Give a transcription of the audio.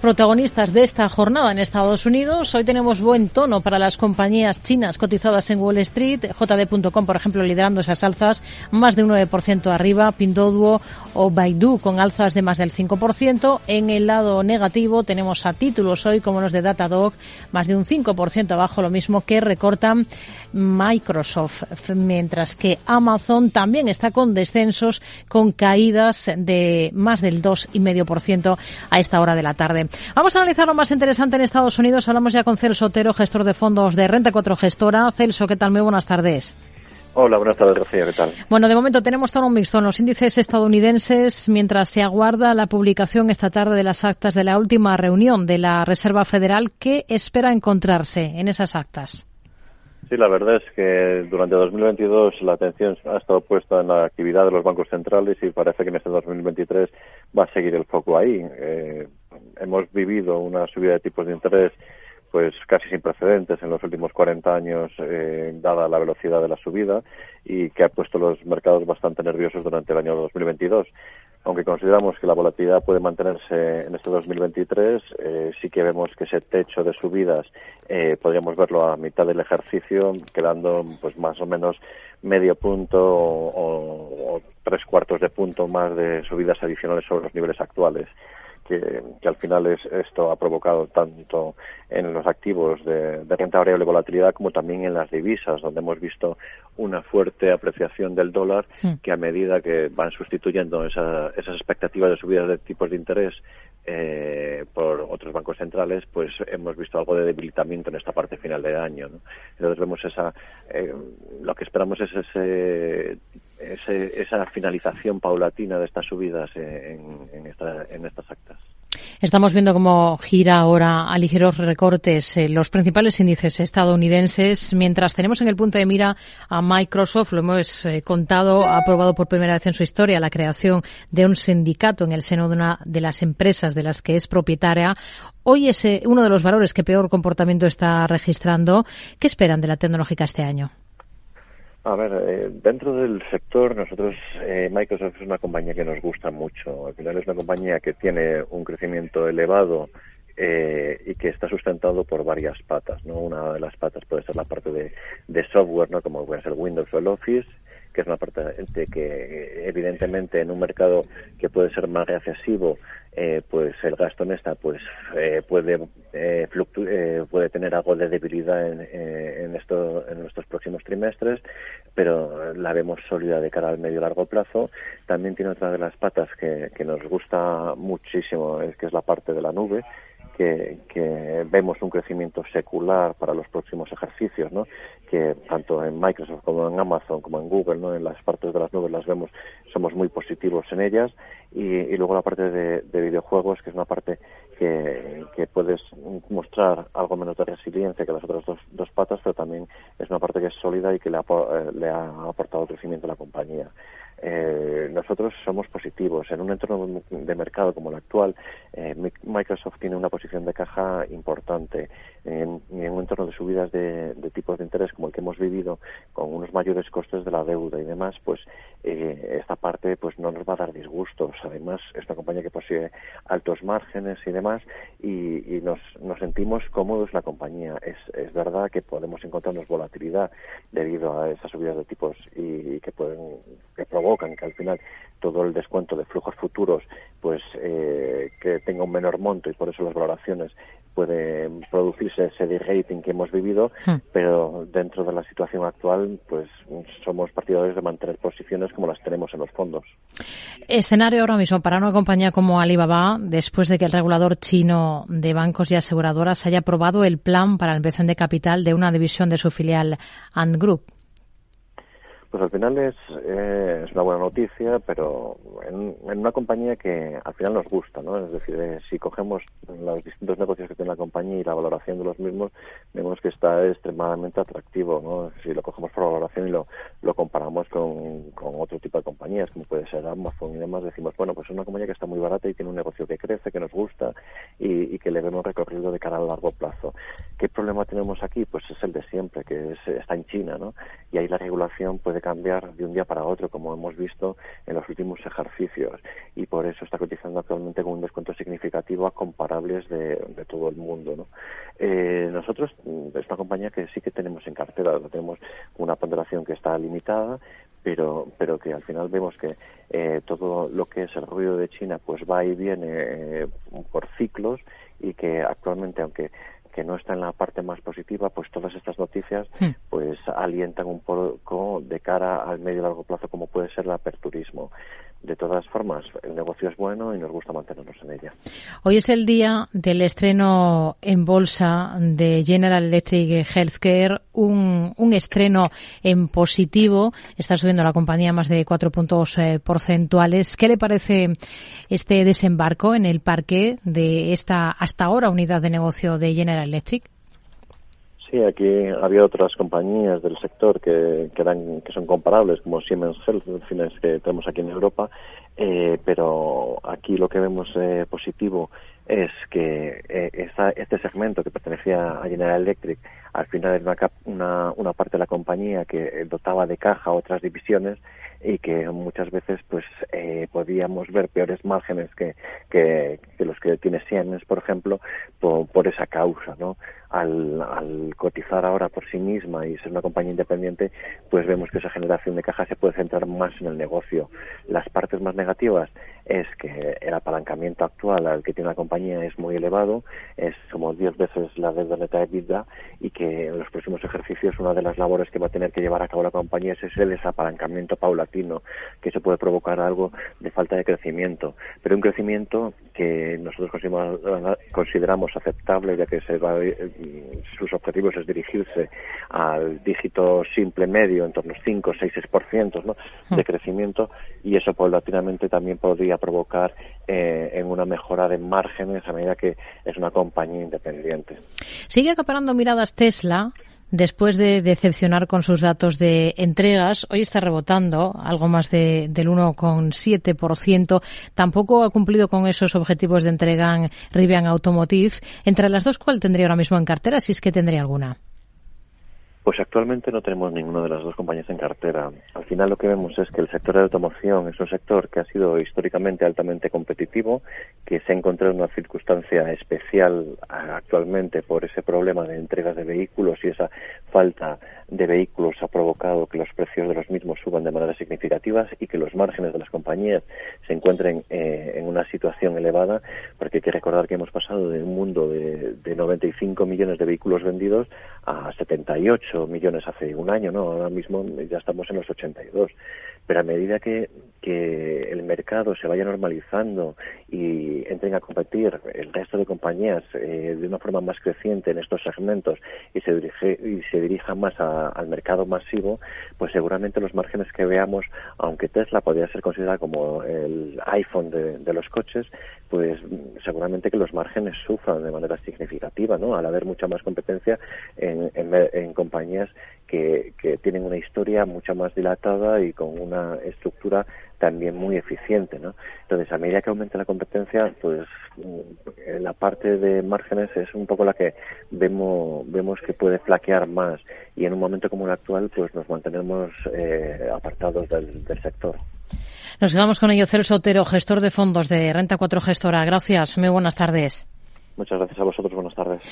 Protagonistas de esta jornada en Estados Unidos. Hoy tenemos buen tono para las compañías chinas cotizadas en Wall Street. JD.com, por ejemplo, liderando esas alzas, más de un 9% arriba. Pinduoduo o Baidu con alzas de más del 5%. En el lado negativo tenemos a títulos hoy como los de Datadog, más de un 5% abajo, lo mismo que recortan Microsoft. Mientras que Amazon también está con descensos, con caídas de más del 2,5% a esta hora de la tarde. Vamos a analizar lo más interesante en Estados Unidos. Hablamos ya con Celso Otero, gestor de fondos de Renta 4 Gestora. Celso, ¿qué tal? Muy buenas tardes. Hola, buenas tardes, Rocío, ¿qué tal? Bueno, de momento tenemos todo un mixto en los índices estadounidenses mientras se aguarda la publicación esta tarde de las actas de la última reunión de la Reserva Federal. ¿Qué espera encontrarse en esas actas? Sí, la verdad es que durante 2022 la atención ha estado puesta en la actividad de los bancos centrales y parece que en este 2023 va a seguir el foco ahí. Eh, hemos vivido una subida de tipos de interés pues casi sin precedentes en los últimos 40 años, eh, dada la velocidad de la subida y que ha puesto los mercados bastante nerviosos durante el año 2022. Aunque consideramos que la volatilidad puede mantenerse en este 2023, eh, sí que vemos que ese techo de subidas eh, podríamos verlo a mitad del ejercicio, quedando pues más o menos medio punto o, o tres cuartos de punto más de subidas adicionales sobre los niveles actuales que, al final es, esto ha provocado tanto en los activos de, renta variable y volatilidad como también en las divisas, donde hemos visto una fuerte apreciación del dólar que a medida que van sustituyendo esas expectativas de subidas de tipos de interés eh, por otros bancos centrales, pues hemos visto algo de debilitamiento en esta parte final del año. Entonces vemos esa, eh, lo que esperamos es ese esa finalización paulatina de estas subidas en, en, en estas actas. Estamos viendo cómo gira ahora a ligeros recortes eh, los principales índices estadounidenses, mientras tenemos en el punto de mira a Microsoft, lo hemos eh, contado, ha aprobado por primera vez en su historia la creación de un sindicato en el seno de una de las empresas de las que es propietaria. Hoy es eh, uno de los valores que peor comportamiento está registrando. ¿Qué esperan de la tecnológica este año? A ver, eh, dentro del sector, nosotros, eh, Microsoft es una compañía que nos gusta mucho. Al final es una compañía que tiene un crecimiento elevado eh, y que está sustentado por varias patas. ¿no? Una de las patas puede ser la parte de, de software, ¿no? como puede ser Windows o el Office, que es una parte que evidentemente en un mercado que puede ser más recesivo, eh, pues el gasto en esta pues eh, puede eh, eh puede tener algo de debilidad en, en, esto, en estos próximos trimestres, pero la vemos sólida de cara al medio largo plazo. También tiene otra de las patas que, que nos gusta muchísimo, es que es la parte de la nube que, vemos un crecimiento secular para los próximos ejercicios, ¿no? que tanto en Microsoft como en Amazon como en Google, ¿no? en las partes de las nubes las vemos, somos muy positivos en ellas, y, luego la parte de, videojuegos, que es una parte que, puedes mostrar algo menos de resiliencia que las otras dos, dos patas, pero también es una parte que es sólida y que le ha, eh, le ha aportado crecimiento a la compañía eh, nosotros somos positivos. En un entorno de mercado como el actual, eh, Microsoft tiene una posición de caja importante. En, en un entorno de subidas de, de, tipos de interés como el que hemos vivido, con unos mayores costes de la deuda y demás, pues eh, esta parte pues no nos va a dar disgustos. Además, es una compañía que posee altos márgenes y demás, y, y nos, nos, sentimos cómodos la compañía. Es, es verdad que podemos encontrarnos volatilidad debido a esas subidas de tipos y, y que pueden que provocan que al final todo el descuento de flujos futuros pues eh, que tenga un menor monto y por eso las valoraciones puede producirse ese de-rating que hemos vivido, hmm. pero dentro de la situación actual, pues somos partidarios de mantener posiciones como las tenemos en los fondos. Escenario ahora mismo para una compañía como Alibaba, después de que el regulador chino de bancos y aseguradoras haya aprobado el plan para la ampliación de capital de una división de su filial Ant Group. Pues al final es, eh, es una buena noticia, pero en, una compañía que al final nos gusta, ¿no? Es decir, eh, si cogemos los distintos negocios que tiene la compañía y la valoración de los mismos, vemos que está extremadamente atractivo, ¿no? Si lo cogemos por valoración y lo, lo comparamos con, con otro tipo de compañías, como puede ser Amazon y demás, decimos, bueno, pues es una compañía que está muy barata y tiene un negocio que crece, que nos gusta y, y que le vemos recorrido de cara a largo plazo. ¿Qué problema tenemos aquí? Pues es el de siempre, que es, está en China, ¿no? Y ahí la regulación puede cambiar de un día para otro, como hemos visto en los últimos ejercicios. Y por eso está cotizando actualmente con un descuento significativo a comparables de, todo el mundo, ¿no? Eh, nosotros, mm, es una compañía que sí que tenemos en cartera, tenemos una ponderación que está limitada, pero, pero que al final vemos que eh, todo lo que es el ruido de China pues va y viene eh, por ciclos y que actualmente, aunque que no está en la parte más positiva, pues todas estas noticias hmm. pues alientan un poco de cara al medio y largo plazo como puede ser el aperturismo de todas formas, el negocio es bueno y nos gusta mantenernos en ella. Hoy es el día del estreno en bolsa de General Electric Healthcare, un, un estreno en positivo. Está subiendo la compañía más de cuatro puntos eh, porcentuales. ¿Qué le parece este desembarco en el parque de esta hasta ahora unidad de negocio de General Electric? Sí, aquí había otras compañías del sector que, que, son comparables, como Siemens Health, que tenemos aquí en Europa, eh, pero aquí lo que vemos eh, positivo es que eh, este segmento que pertenecía a General Electric al final era una, una, una, parte de la compañía que dotaba de caja otras divisiones y que muchas veces pues eh, podíamos ver peores márgenes que, que, los que tiene Siemens, por ejemplo, por, esa causa, ¿no? Al, al, cotizar ahora por sí misma y ser una compañía independiente, pues vemos que esa generación de caja se puede centrar más en el negocio. Las partes más negativas es que el apalancamiento actual al que tiene la compañía es muy elevado, es como 10 veces la deuda neta de vida y que en los próximos ejercicios una de las labores que va a tener que llevar a cabo la compañía es ese desapalancamiento paulatino, que se puede provocar algo de falta de crecimiento, pero un crecimiento que nosotros consideramos aceptable ya que se va, eh, sus objetivos es dirigirse al dígito simple medio en torno a 5 o 6 ¿no? de crecimiento y eso paulatinamente también podría provocar eh, en una mejora de márgenes a medida que es una compañía independiente. Sigue acaparando miradas Tesla. Después de decepcionar con sus datos de entregas, hoy está rebotando algo más de, del 1,7%. Tampoco ha cumplido con esos objetivos de entrega en Rivian Automotive. Entre las dos, ¿cuál tendría ahora mismo en cartera? Si es que tendría alguna. Pues actualmente no tenemos ninguna de las dos compañías en cartera. Al final lo que vemos es que el sector de automoción es un sector que ha sido históricamente altamente competitivo, que se ha encontrado en una circunstancia especial actualmente por ese problema de entregas de vehículos y esa falta de vehículos ha provocado que los precios de los mismos suban de manera significativa y que los márgenes de las compañías se encuentren eh, en una situación elevada, porque hay que recordar que hemos pasado de un mundo de, de 95 millones de vehículos vendidos a 78 millones hace un año, ¿no? Ahora mismo ya estamos en los 82. Pero a medida que, que el mercado se vaya normalizando y entren a competir el resto de compañías eh, de una forma más creciente en estos segmentos y se, dirige, y se dirija más al mercado masivo, pues seguramente los márgenes que veamos, aunque Tesla podría ser considerada como el iPhone de, de los coches, pues seguramente que los márgenes sufran de manera significativa, ¿no? Al haber mucha más competencia en, en, compañías que, que, tienen una historia mucho más dilatada y con una estructura también muy eficiente, ¿no? Entonces, a medida que aumenta la competencia, pues mm, la parte de márgenes es un poco la que vemos vemos que puede flaquear más y en un momento como el actual, pues nos mantenemos eh, apartados del, del sector. Nos quedamos con ello, Celso Otero, gestor de fondos de Renta 4 Gestora. Gracias, muy buenas tardes. Muchas gracias a vosotros.